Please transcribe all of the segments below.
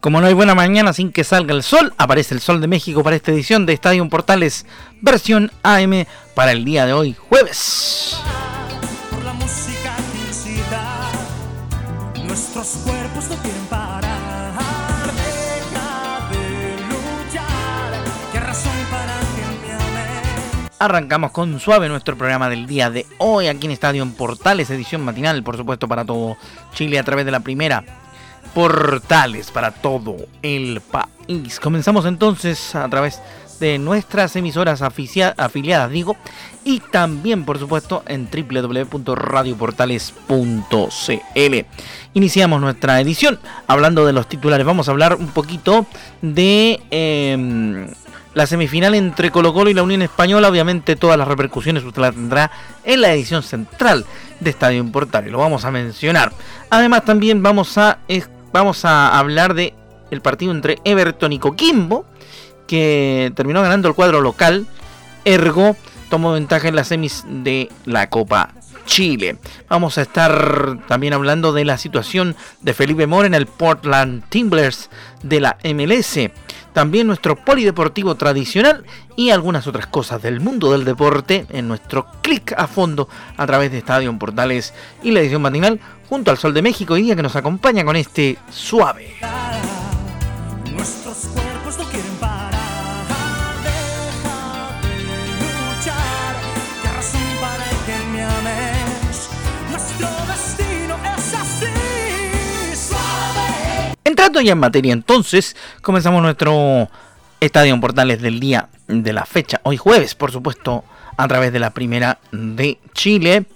Como no hay buena mañana sin que salga el sol, aparece el sol de México para esta edición de Estadio Portales versión AM para el día de hoy, jueves. Arrancamos con suave nuestro programa del día de hoy aquí en Estadio Portales, edición matinal, por supuesto, para todo Chile a través de la primera portales para todo el país. Comenzamos entonces a través de nuestras emisoras afiliadas, digo, y también, por supuesto, en www.radioportales.cl. Iniciamos nuestra edición hablando de los titulares. Vamos a hablar un poquito de em, la semifinal entre Colo Colo y la Unión Española. Obviamente, todas las repercusiones usted las tendrá en la edición central de Estadio Portales. Lo vamos a mencionar. Además, también vamos a vamos a hablar de el partido entre Everton y Coquimbo, que terminó ganando el cuadro local. Ergo tomó ventaja en las semis de la Copa Chile. Vamos a estar también hablando de la situación de Felipe Mora en el Portland Timblers de la MLS. También nuestro polideportivo tradicional y algunas otras cosas del mundo del deporte en nuestro clic a fondo a través de Estadio Portales y la edición matinal junto al Sol de México día que nos acompaña con este suave. Entrando ya en materia entonces, comenzamos nuestro Estadio Portales del día de la fecha, hoy jueves, por supuesto, a través de la primera de Chile.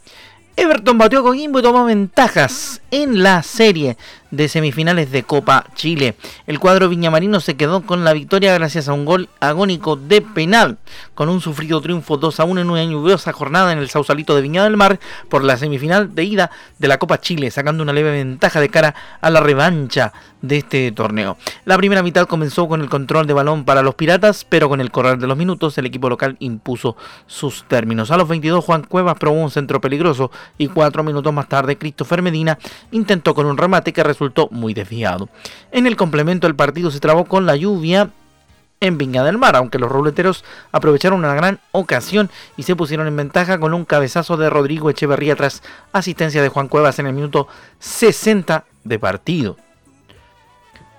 Everton batió a Coquimbo y tomó ventajas en la serie de semifinales de Copa Chile. El cuadro viñamarino se quedó con la victoria gracias a un gol agónico de penal, con un sufrido triunfo 2 a 1 en una lluviosa jornada en el Sausalito de Viña del Mar por la semifinal de ida de la Copa Chile, sacando una leve ventaja de cara a la revancha de este torneo. La primera mitad comenzó con el control de balón para los Piratas, pero con el correr de los minutos el equipo local impuso sus términos. A los 22 Juan Cuevas probó un centro peligroso y cuatro minutos más tarde Christopher Medina intentó con un remate que resultó muy desviado. En el complemento el partido se trabó con la lluvia en Viña del Mar, aunque los ruleteros aprovecharon una gran ocasión y se pusieron en ventaja con un cabezazo de Rodrigo Echeverría tras asistencia de Juan Cuevas en el minuto 60 de partido.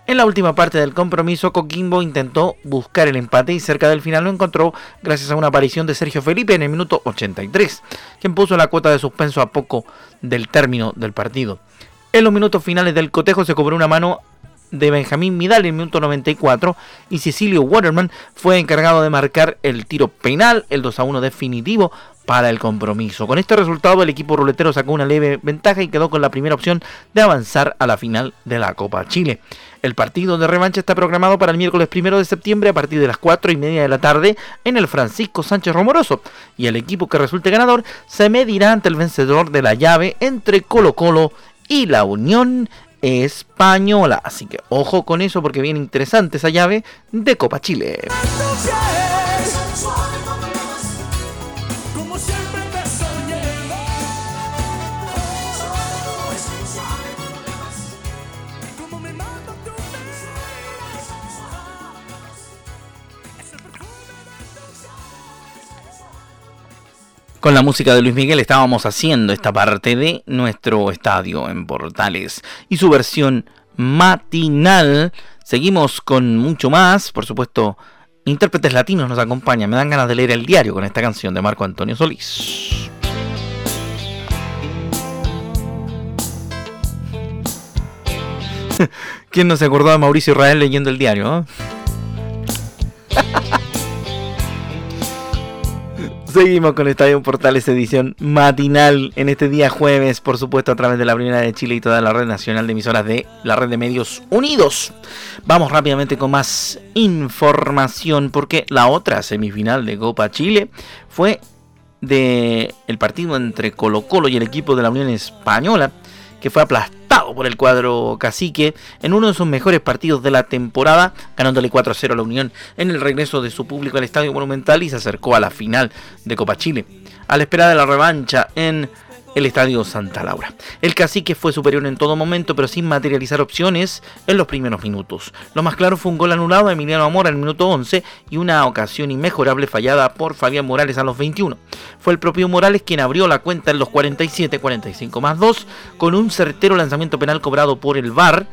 En la última parte del compromiso, Coquimbo intentó buscar el empate y cerca del final lo encontró gracias a una aparición de Sergio Felipe en el minuto 83, quien puso la cuota de suspenso a poco del término del partido. En los minutos finales del cotejo se cobró una mano de Benjamín Midal en minuto 94 y Cecilio Waterman fue encargado de marcar el tiro penal, el 2 a 1 definitivo para el compromiso. Con este resultado el equipo ruletero sacó una leve ventaja y quedó con la primera opción de avanzar a la final de la Copa Chile. El partido de revancha está programado para el miércoles primero de septiembre a partir de las 4 y media de la tarde en el Francisco Sánchez Romoroso. Y el equipo que resulte ganador se medirá ante el vencedor de la llave entre Colo Colo y la Unión Española. Así que ojo con eso porque viene interesante esa llave de Copa Chile. Con la música de Luis Miguel estábamos haciendo esta parte de nuestro estadio en Portales y su versión matinal. Seguimos con mucho más, por supuesto, intérpretes latinos nos acompañan. Me dan ganas de leer el diario con esta canción de Marco Antonio Solís. ¿Quién no se acordó de Mauricio Israel leyendo el diario? Seguimos con Estadio Portales edición matinal en este día jueves, por supuesto a través de la Primera de Chile y toda la red nacional de emisoras de la red de medios unidos. Vamos rápidamente con más información porque la otra semifinal de Copa Chile fue de el partido entre Colo Colo y el equipo de la Unión Española que fue aplastado por el cuadro cacique en uno de sus mejores partidos de la temporada, ganándole 4-0 a la Unión en el regreso de su público al Estadio Monumental y se acercó a la final de Copa Chile. A la espera de la revancha en el Estadio Santa Laura. El cacique fue superior en todo momento, pero sin materializar opciones en los primeros minutos. Lo más claro fue un gol anulado de Emiliano Amor al minuto 11 y una ocasión inmejorable fallada por Fabián Morales a los 21. Fue el propio Morales quien abrió la cuenta en los 47, 45 más 2, con un certero lanzamiento penal cobrado por el VAR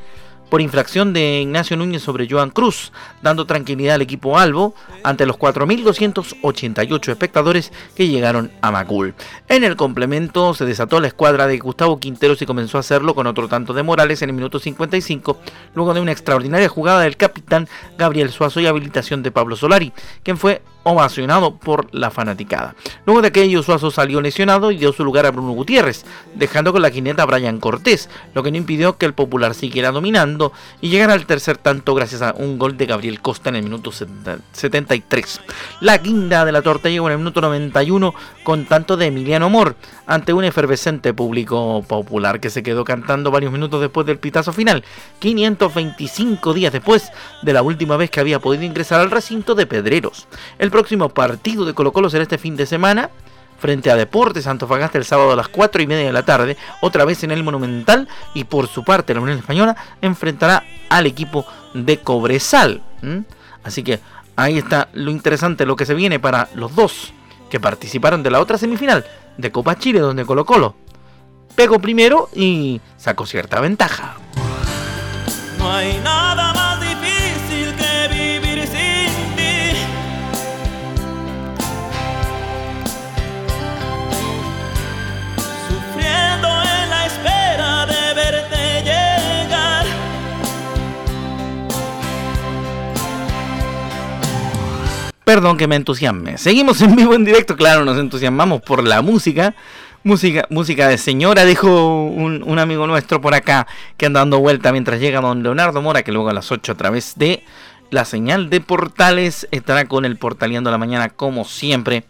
por infracción de Ignacio Núñez sobre Joan Cruz, dando tranquilidad al equipo Albo ante los 4.288 espectadores que llegaron a Macul. En el complemento se desató la escuadra de Gustavo Quinteros y comenzó a hacerlo con otro tanto de Morales en el minuto 55, luego de una extraordinaria jugada del capitán Gabriel Suazo y habilitación de Pablo Solari, quien fue ovacionado por la fanaticada. Luego de aquello, Suazo salió lesionado y dio su lugar a Bruno Gutiérrez, dejando con la jineta a Brian Cortés, lo que no impidió que el popular siguiera dominando y llegara al tercer tanto gracias a un gol de Gabriel Costa en el minuto 73. La guinda de la torta llegó en el minuto 91 con tanto de Emiliano Mor, ante un efervescente público popular que se quedó cantando varios minutos después del pitazo final, 525 días después de la última vez que había podido ingresar al recinto de Pedreros. El próximo partido de Colo Colo será este fin de semana frente a Deportes Antofagasta el sábado a las 4 y media de la tarde, otra vez en el Monumental, y por su parte la Unión Española enfrentará al equipo de Cobresal. Así que ahí está lo interesante, lo que se viene para los dos que participaron de la otra semifinal de Copa Chile, donde Colo Colo pegó primero y sacó cierta ventaja. No hay nada Perdón que me entusiasme. Seguimos en vivo en directo, claro, nos entusiasmamos por la música. Música, música de señora, dijo un, amigo nuestro por acá que anda dando vuelta mientras llega don Leonardo Mora, que luego a las 8 a través de la señal de portales estará con el Portaleando la Mañana como siempre.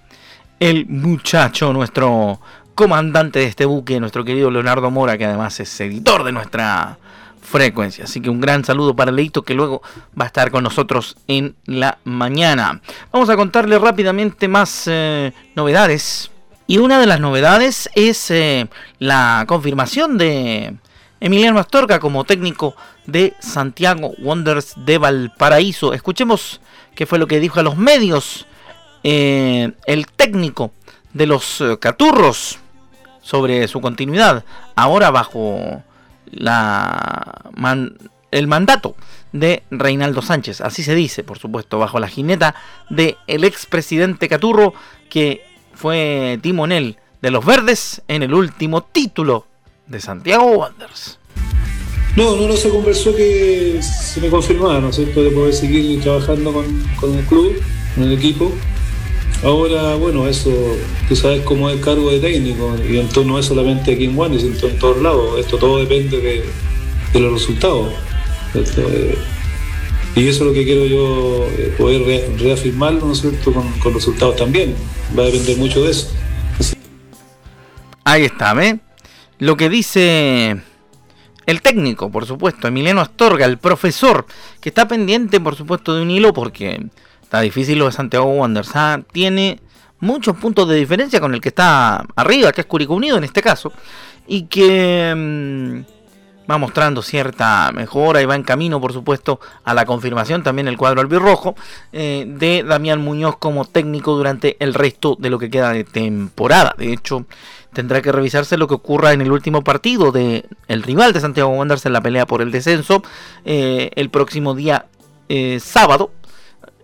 El muchacho, nuestro comandante de este buque, nuestro querido Leonardo Mora, que además es editor de nuestra frecuencia. Así que un gran saludo para Leito que luego va a estar con nosotros en la mañana. Vamos a contarle rápidamente más eh, novedades. Y una de las novedades es eh, la confirmación de Emiliano Astorga como técnico de Santiago Wonders de Valparaíso. Escuchemos qué fue lo que dijo a los medios eh, el técnico de los Caturros sobre su continuidad ahora bajo la el mandato de Reinaldo Sánchez, así se dice, por supuesto, bajo la jineta del el expresidente Caturro, que fue timonel de los verdes en el último título de Santiago Wanderers. No, no, no se conversó que se me confirmara, ¿no es cierto?, de poder seguir trabajando con, con el club, con el equipo. Ahora, bueno, eso, tú sabes cómo es el cargo de técnico, y entonces no es solamente aquí en sino en todos lados. Esto todo depende de, los resultados. Eh, y eso es lo que quiero yo eh, poder reafirmarlo, ¿no es cierto?, con, con, resultados también. Va a depender mucho de eso. Ahí está, ¿ve? Lo que dice el técnico, por supuesto, Emiliano Astorga, el profesor, que está pendiente, por supuesto, de un hilo porque Está difícil lo de Santiago Wanderers. Tiene muchos puntos de diferencia con el que está arriba, que es Curicó Unido en este caso. Y que, mm, va mostrando cierta mejora y va en camino, por supuesto, a la confirmación también el cuadro albirrojo eh, de Damián Muñoz como técnico durante el resto de lo que queda de temporada. De hecho, tendrá que revisarse lo que ocurra en el último partido de el rival de Santiago Wanderers en la pelea por el descenso eh, el próximo día eh, sábado.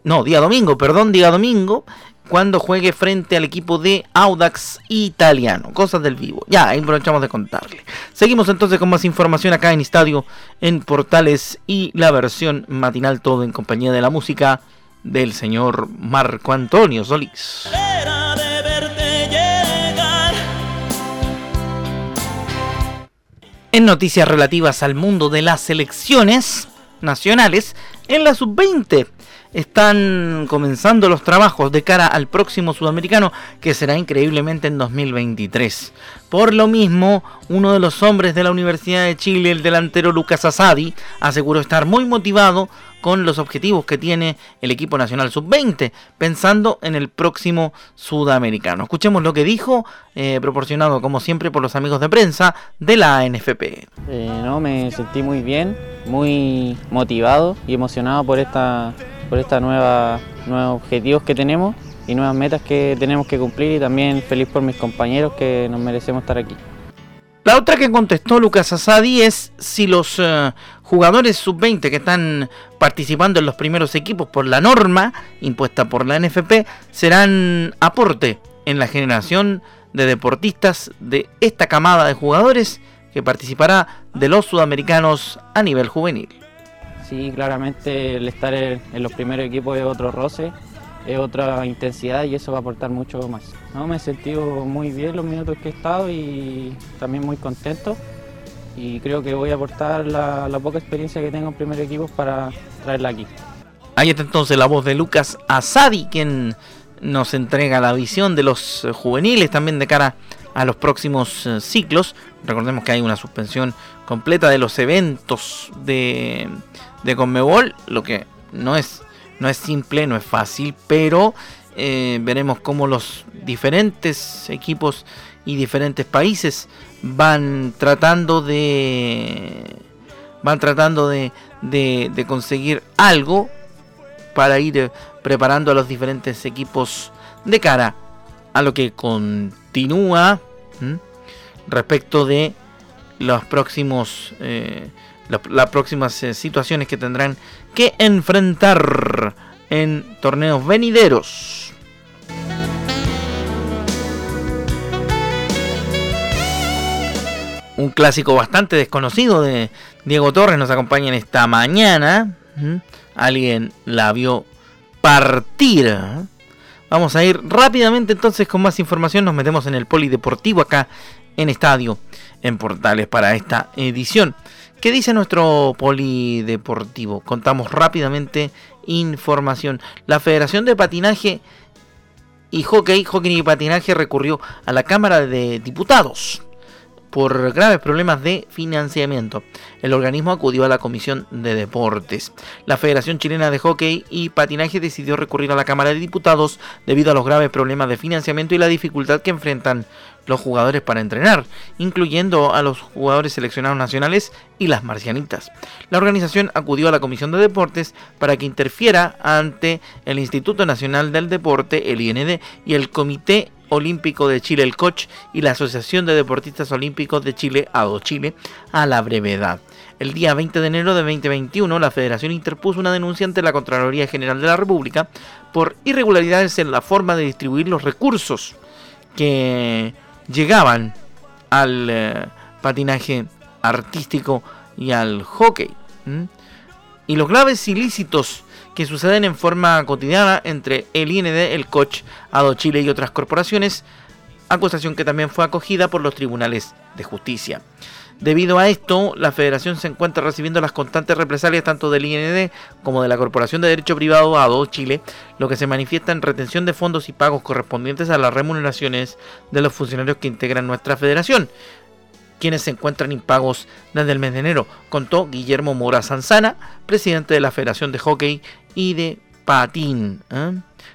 No, día domingo, perdón, día domingo, cuando juegue frente al equipo de Audax Italiano. Cosas del vivo. Ya, ahí aprovechamos de contarle. Seguimos entonces con más información acá en Estadio, en Portales y la versión matinal, todo en compañía de la música del señor Marco Antonio Solís. En noticias relativas al mundo de las selecciones nacionales, en la sub-20 están comenzando los trabajos de cara al próximo sudamericano que será increíblemente en 2023. Por lo mismo, uno de los hombres de la Universidad de Chile, el delantero Lucas Asadi, aseguró estar muy motivado con los objetivos que tiene el equipo nacional sub-20, pensando en el próximo sudamericano. Escuchemos lo que dijo, eh, proporcionado como siempre por los amigos de prensa de la NFP. Eh, no, me sentí muy bien, muy motivado y emocionado por esta por nueva nuevos objetivos que tenemos y nuevas metas que tenemos que cumplir y también feliz por mis compañeros que nos merecemos estar aquí. La otra que contestó Lucas Asadi es si los eh, jugadores sub-20 que están participando en los primeros equipos por la norma impuesta por la NFP serán aporte en la generación de deportistas de esta camada de jugadores que participará de los sudamericanos a nivel juvenil. Sí, claramente el estar en, los primeros equipos es otro roce, es otra intensidad y eso va a aportar mucho más. No, me he sentido muy bien los minutos que he estado y también muy contento y creo que voy a aportar la, poca experiencia que tengo en primer equipo para traerla aquí. Ahí está entonces la voz de Lucas Asadi, quien nos entrega la visión de los juveniles también de cara a los próximos eh, ciclos. Recordemos que hay una suspensión completa de los eventos de, de Conmebol, lo que no es, no es simple, no es fácil, pero eh, veremos cómo los diferentes equipos y diferentes países van tratando de van tratando de, de, conseguir algo para ir preparando a los diferentes equipos de cara a lo que continúa respecto de los próximos eh, las próximas eh, situaciones que tendrán que enfrentar en torneos venideros. Un clásico bastante desconocido de Diego Torres nos acompaña en esta mañana. Alguien la vio partir. Vamos a ir rápidamente entonces con más información. Nos metemos en el polideportivo acá en Estadio en Portales para esta edición. ¿Qué dice nuestro polideportivo? Contamos rápidamente información. La Federación de Patinaje y Hockey, Hockey y Patinaje recurrió a la Cámara de Diputados por graves problemas de financiamiento. El organismo acudió a la Comisión de Deportes. La Federación Chilena de Hockey y Patinaje decidió recurrir a la Cámara de Diputados debido a los graves problemas de financiamiento y la dificultad que enfrentan los jugadores para entrenar, incluyendo a los jugadores seleccionados nacionales y las marcianitas. La organización acudió a la Comisión de Deportes para que interfiera ante el Instituto Nacional del Deporte, el IND, y el Comité Olímpico de Chile, el COCH, y la Asociación de Deportistas Olímpicos de Chile, ADO Chile, a la brevedad. El día 20 de enero de 2021, la Federación interpuso una denuncia ante la Contraloría General de la República por irregularidades en la forma de distribuir los recursos que llegaban al eh, patinaje artístico y al hockey. Y los graves ilícitos que suceden en forma cotidiana entre el IND, el COCH, ADO Chile y otras corporaciones, acusación que también fue acogida por los tribunales de justicia. Debido a esto, la federación se encuentra recibiendo las constantes represalias tanto del IND como de la Corporación de Derecho Privado ADO Chile, lo que se manifiesta en retención de fondos y pagos correspondientes a las remuneraciones de los funcionarios que integran nuestra federación, quienes se encuentran impagos desde el mes de enero, contó Guillermo Mora Sanzana, presidente de la Federación de Hockey y de Patín, ¿eh?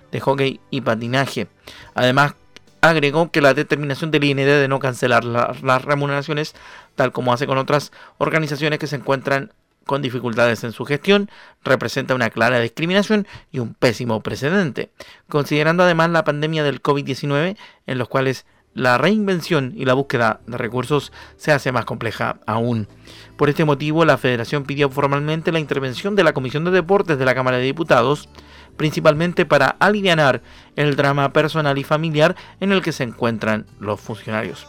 de Hockey y Patinaje. Además, agregó que la determinación del IND de no cancelar las remuneraciones, tal como hace con otras organizaciones que se encuentran con dificultades en su gestión, representa una clara discriminación y un pésimo precedente, considerando además la pandemia del COVID-19 en los cuales la reinvención y la búsqueda de recursos se hace más compleja aún. Por este motivo, la Federación pidió formalmente la intervención de la Comisión de Deportes de la Cámara de Diputados, principalmente para aliviar el drama personal y familiar en el que se encuentran los funcionarios.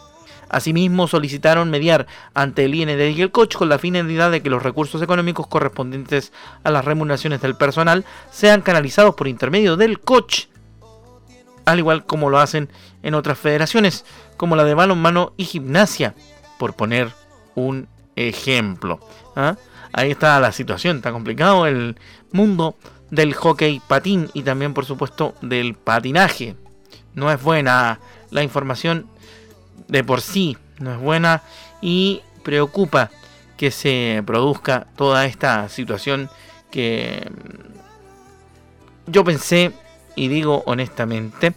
Asimismo, solicitaron mediar ante el IND y el COCH con la finalidad de que los recursos económicos correspondientes a las remuneraciones del personal sean canalizados por intermedio del COCH, al igual como lo hacen en otras federaciones, como la de balonmano y gimnasia, por poner un ejemplo. ¿ah? Ahí está la situación, está complicado el mundo del hockey patín y también por supuesto del patinaje. No es buena la información de por sí, no es buena y preocupa que se produzca toda esta situación que yo pensé y digo honestamente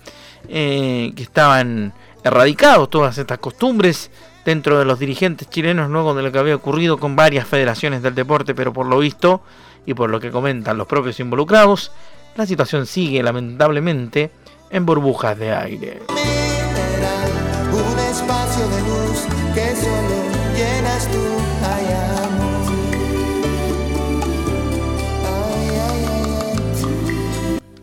eh, que estaban erradicados todas estas costumbres dentro de los dirigentes chilenos luego de lo que había ocurrido con varias federaciones del deporte, pero por lo visto y por lo que comentan los propios involucrados, la situación sigue lamentablemente en burbujas de aire.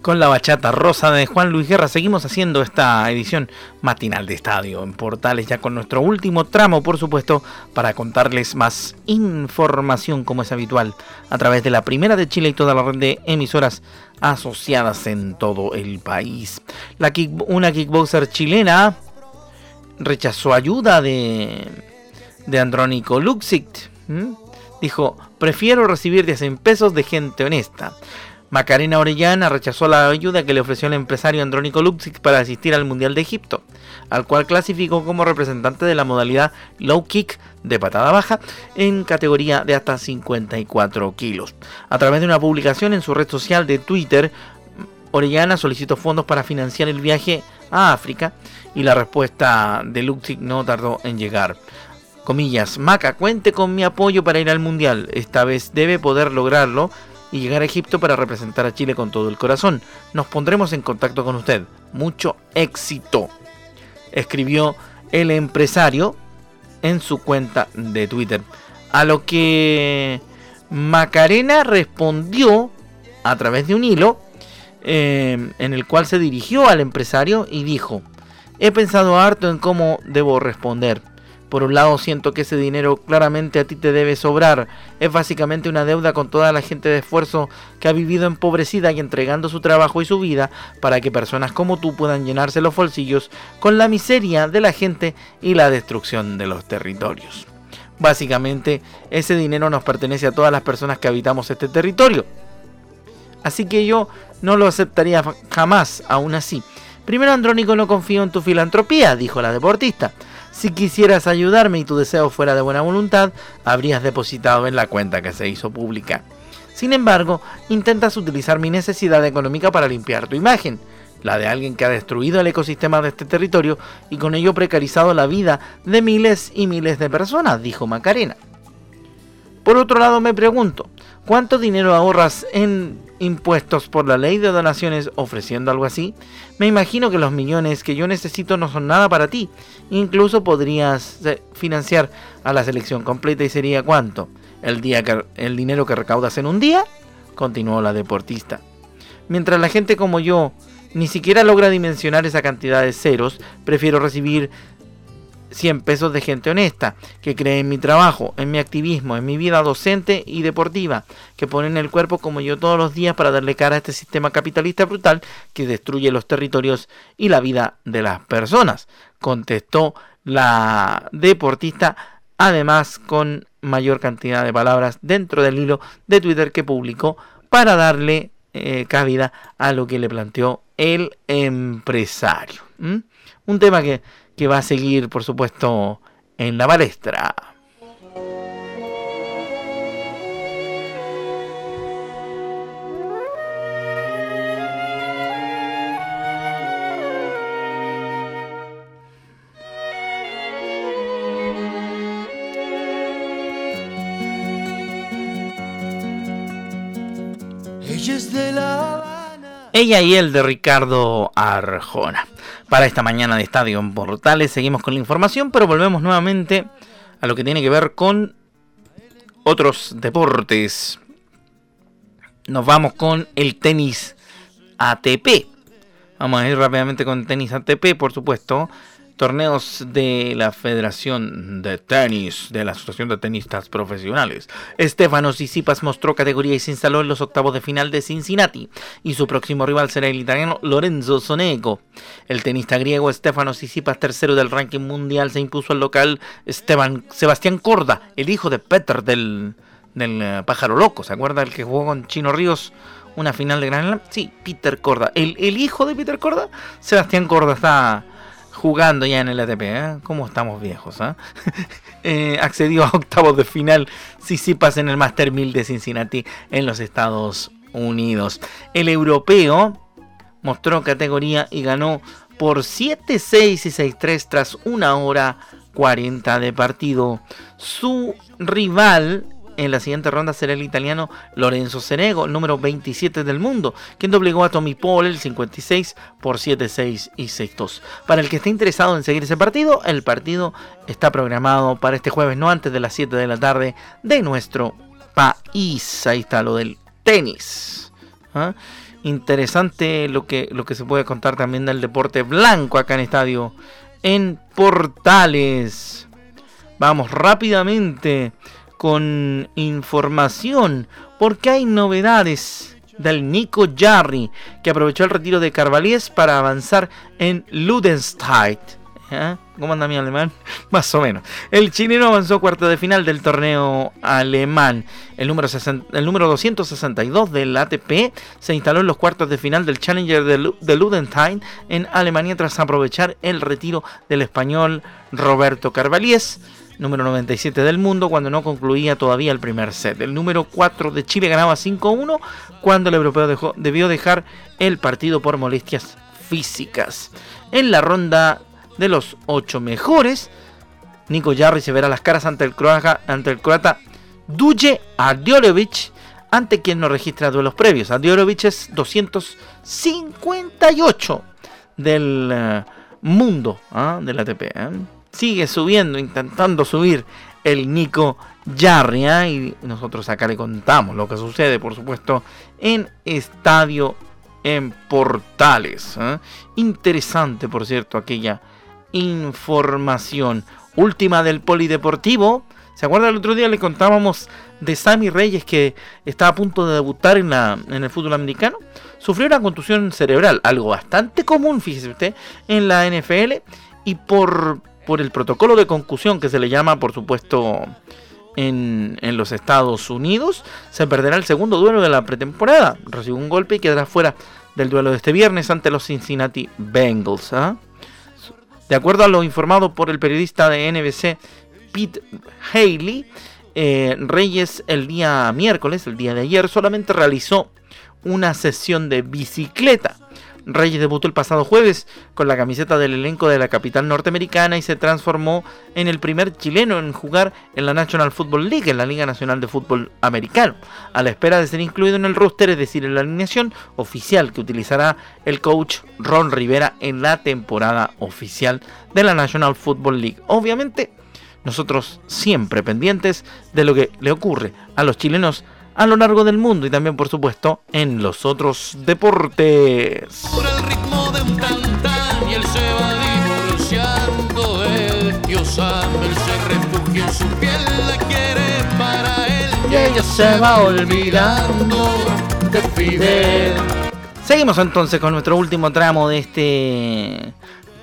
Con la bachata rosa de Juan Luis Guerra. Seguimos haciendo esta edición matinal de estadio en Portales, ya con nuestro último tramo, por supuesto, para contarles más información como es habitual a través de la primera de Chile y toda la red de emisoras asociadas en todo el país. La una kickboxer chilena rechazó ayuda de, de Andrónico Luxic. Dijo, prefiero recibir 10 pesos de gente honesta. Macarena Orellana rechazó la ayuda que le ofreció el empresario Andrónico Luxic para asistir al Mundial de Egipto, al cual clasificó como representante de la modalidad low kick de patada baja en categoría de hasta 54 kilos. A través de una publicación en su red social de Twitter, Orellana solicitó fondos para financiar el viaje a África y la respuesta de Luxic no tardó en llegar. Comillas, Maca, cuente con mi apoyo para ir al Mundial. Esta vez debe poder lograrlo y llegar a Egipto para representar a Chile con todo el corazón. Nos pondremos en contacto con usted. Mucho éxito. Escribió el empresario en su cuenta de Twitter. A lo que Macarena respondió a través de un hilo eh, en el cual se dirigió al empresario y dijo, he pensado harto en cómo debo responder. Por un lado siento que ese dinero claramente a ti te debe sobrar. Es básicamente una deuda con toda la gente de esfuerzo que ha vivido empobrecida y entregando su trabajo y su vida para que personas como tú puedan llenarse los bolsillos con la miseria de la gente y la destrucción de los territorios. Básicamente ese dinero nos pertenece a todas las personas que habitamos este territorio. Así que yo no lo aceptaría jamás, aún así. Primero Andrónico no confío en tu filantropía, dijo la deportista. Si quisieras ayudarme y tu deseo fuera de buena voluntad, habrías depositado en la cuenta que se hizo pública. Sin embargo, intentas utilizar mi necesidad económica para limpiar tu imagen, la de alguien que ha destruido el ecosistema de este territorio y con ello precarizado la vida de miles y miles de personas, dijo Macarena. Por otro lado, me pregunto, ¿cuánto dinero ahorras en impuestos por la ley de donaciones ofreciendo algo así? Me imagino que los millones que yo necesito no son nada para ti. Incluso podrías eh, financiar a la selección completa y sería cuánto? El, día el dinero que recaudas en un día, continuó la deportista. Mientras la gente como yo ni siquiera logra dimensionar esa cantidad de ceros, prefiero recibir 100 pesos de gente honesta, que cree en mi trabajo, en mi activismo, en mi vida docente y deportiva, que ponen el cuerpo como yo todos los días para darle cara a este sistema capitalista brutal que destruye los territorios y la vida de las personas, contestó la deportista, además con mayor cantidad de palabras dentro del hilo de Twitter que publicó para darle eh, cabida a lo que le planteó el empresario. Un tema que que va a seguir, por supuesto, en la palestra. Ella y él de Ricardo Arjona. Para esta mañana de Estadio en Portales seguimos con la información, pero volvemos nuevamente a lo que tiene que ver con otros deportes. Nos vamos con el tenis ATP. Vamos a ir rápidamente con tenis ATP, por supuesto torneos de la Federación de Tenis, de la Asociación de Tenistas Profesionales. Estefano Tsitsipas mostró categoría y se instaló en los octavos de final de Cincinnati, y su próximo rival será el italiano Lorenzo Sonego. El tenista griego Estefano Tsitsipas, tercero del ranking mundial, se impuso al local Esteban Sebastián Corda, el hijo de Peter del, del eh, pájaro loco, ¿se acuerda el que jugó con Chino Ríos? Una final de Gran. Sí, Peter Corda. El, el hijo de Peter Corda, Sebastián Corda, está jugando ya en el ATP. ¿eh? ¿Cómo estamos viejos? Eh? eh, accedió a octavos de final Sisipas en el Master 1000 de Cincinnati en los Estados Unidos. El europeo mostró categoría y ganó por 7-6 y 6-3 tras una hora 40 de partido. Su rival en la siguiente ronda será el italiano Lorenzo Senego, número 27 del mundo, quien doblegó a Tommy Paul el 56 por 7-6 y 6-2. Para el que esté interesado en seguir ese partido, el partido está programado para este jueves, no antes de las 7 de la tarde de nuestro país. Ahí está lo del tenis. ¿ah? Interesante lo que, lo que se puede contar también del deporte blanco acá en estadio en Portales. Vamos rápidamente con información, porque hay novedades del Nico Jarry, que aprovechó el retiro de Carvalíes para avanzar en Ludenstein. ¿Eh? ¿Cómo anda mi alemán? Más o menos. El chileno avanzó cuarto de final del torneo alemán. El número, el número 262 del ATP se instaló en los cuartos de final del Challenger de, de Ludenstein en Alemania tras aprovechar el retiro del español Roberto Carvalíes número 97 del mundo, cuando no concluía todavía el primer set. El número 4 de Chile ganaba 5-1 cuando el europeo debió dejar el partido por molestias físicas. En la ronda de los 8 mejores, Nico Jarry se verá las caras ante el croata, ante el Duje Ardiolovic, ante quien no registra duelos previos. Ardiolovic es 258 del uh, mundo ¿ah? del ATP. ¿eh? Sigue subiendo, intentando subir el Nico Jarry. ¿eh? Y nosotros acá le contamos lo que sucede, por supuesto, en Estadio en Portales. ¿eh? Interesante, por cierto, aquella información. Última del Polideportivo. ¿Se acuerda el otro día le contábamos de Sammy Reyes que estaba a punto de debutar en, la, en el fútbol americano? Sufrió una contusión cerebral, algo bastante común, fíjese usted, en la NFL. Y por por el protocolo de concusión que se le llama, por supuesto, en, los Estados Unidos, se perderá el segundo duelo de la pretemporada. Recibe un golpe y quedará fuera del duelo de este viernes ante los Cincinnati Bengals. ¿ah? De acuerdo a lo informado por el periodista de NBC Pete Haley, eh, Reyes el día miércoles, el día de ayer, solamente realizó una sesión de bicicleta Reyes debutó el pasado jueves con la camiseta del elenco de la capital norteamericana y se transformó en el primer chileno en jugar en la National Football League, en la Liga Nacional de Fútbol Americano, a la espera de ser incluido en el roster, es decir, en la alineación oficial que utilizará el coach Ron Rivera en la temporada oficial de la National Football League. Obviamente, nosotros siempre pendientes de lo que le ocurre a los chilenos a lo largo del mundo y también por supuesto en los otros deportes. Por el ritmo de un tantán y él se va divorciando él se refugia en su piel, la quiere para él y ella se va olvidando de Fidel. Seguimos entonces con nuestro último tramo de este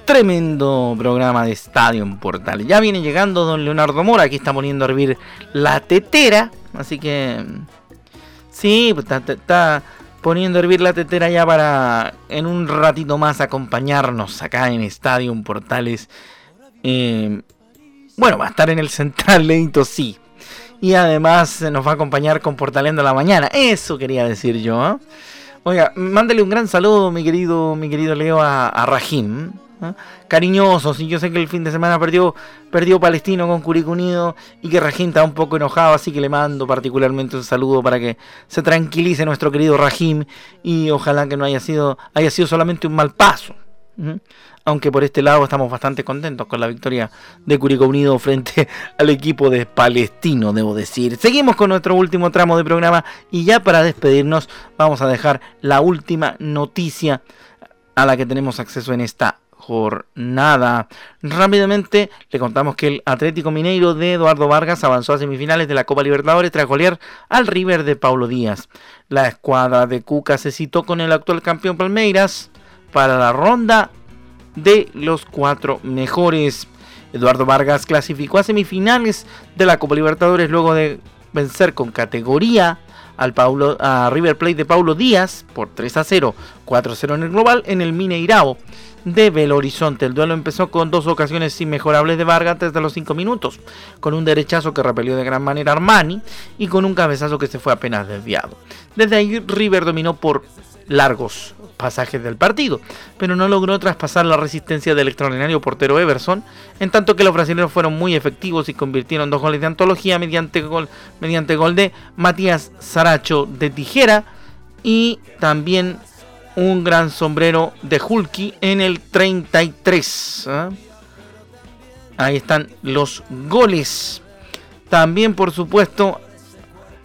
tremendo programa de Estadio en Portal. Ya viene llegando don Leonardo Mora, aquí está poniendo a hervir la tetera, así que Sí, pues está, poniendo a hervir la tetera ya para en un ratito más acompañarnos acá en Estadio Portales. Eh, bueno, va a estar en el Central Lento, sí. Y además nos va a acompañar con Portaleando la Mañana. Eso quería decir yo. ¿eh? Oiga, mándale un gran saludo, mi querido, mi querido Leo, a, a Rajim. Cariñosos. Y yo sé que el fin de semana perdió, perdió Palestino con Curicó Unido y que Rajim está un poco enojado, así que le mando particularmente un saludo para que se tranquilice nuestro querido Rajim y ojalá que no haya sido, haya sido solamente un mal paso. Aunque por este lado estamos bastante contentos con la victoria de Curicó Unido frente al equipo de Palestino, debo decir. Seguimos con nuestro último tramo de programa y ya para despedirnos vamos a dejar la última noticia a la que tenemos acceso en esta jornada. Rápidamente le contamos que el Atlético Mineiro de Eduardo Vargas avanzó a semifinales de la Copa Libertadores tras golear al River de Paulo Díaz. La escuadra de Cuca se citó con el actual campeón Palmeiras para la ronda de los cuatro mejores. Eduardo Vargas clasificó a semifinales de la Copa Libertadores luego de vencer con categoría al River Plate de Paulo Díaz por 3 a 0, 4 a 0 en el global en el Mineirao de Belo Horizonte. El duelo empezó con dos ocasiones inmejorables de Vargas desde los 5 minutos, con un derechazo que repelió de gran manera Armani y con un cabezazo que se fue apenas desviado. Desde ahí River dominó por largos pasajes del partido, pero no logró traspasar la resistencia del extraordinario portero Everson, en tanto que los brasileños fueron muy efectivos y convirtieron dos goles de antología mediante gol, mediante gol de Matías Saracho de tijera y también un gran sombrero de Hulky en el 33. ¿ah? Ahí están los goles. También, por supuesto,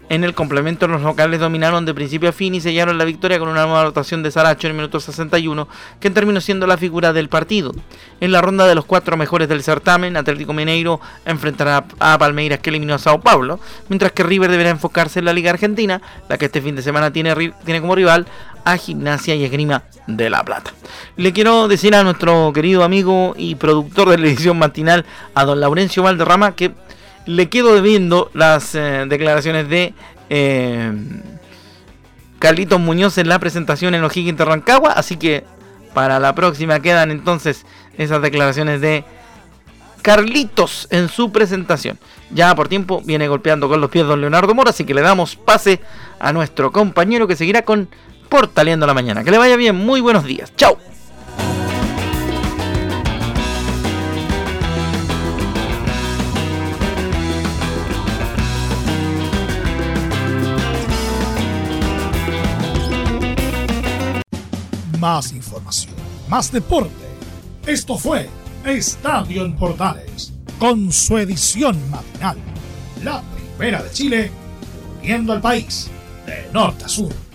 en el complemento, los locales dominaron de principio a fin y sellaron la victoria con una nueva anotación de Saracho en el minuto 61, que terminó siendo la figura del partido. En la ronda de los cuatro mejores del certamen, Atlético Mineiro enfrentará a Palmeiras que eliminó a Sao Paulo, mientras que River deberá enfocarse en la Liga Argentina, la que este fin de semana tiene, tiene como rival a Gimnasia y Esgrima de La Plata. Le quiero decir a nuestro querido amigo y productor de la edición matinal, a don Laurencio Valderrama, que le quedo debiendo las eh, declaraciones de eh, Carlitos Muñoz en la presentación en O'Higgins de Rancagua. Así que para la próxima quedan entonces esas declaraciones de Carlitos en su presentación. Ya por tiempo viene golpeando con los pies don Leonardo Mora, así que le damos pase a nuestro compañero que seguirá con Portaleando la Mañana. Que le vaya bien, muy buenos días. Chao. más información, más deporte. Esto fue Estadio en Portales, con su edición matinal. La primera de Chile, viendo al país de norte a sur.